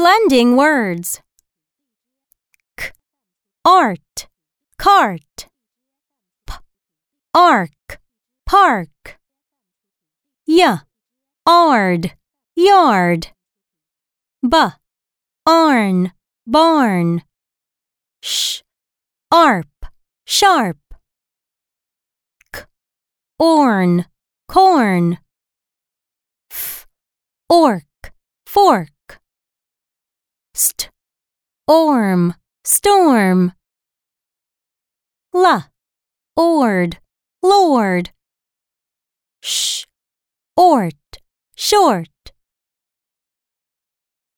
Blending words. K, art, cart. P, arc, park. Y, ard, yard. B, arn, barn. Sh, arp, sharp. K, orn, corn. F, orc, fork. St, orm, storm. La, ord, lord. Sh, ort, short.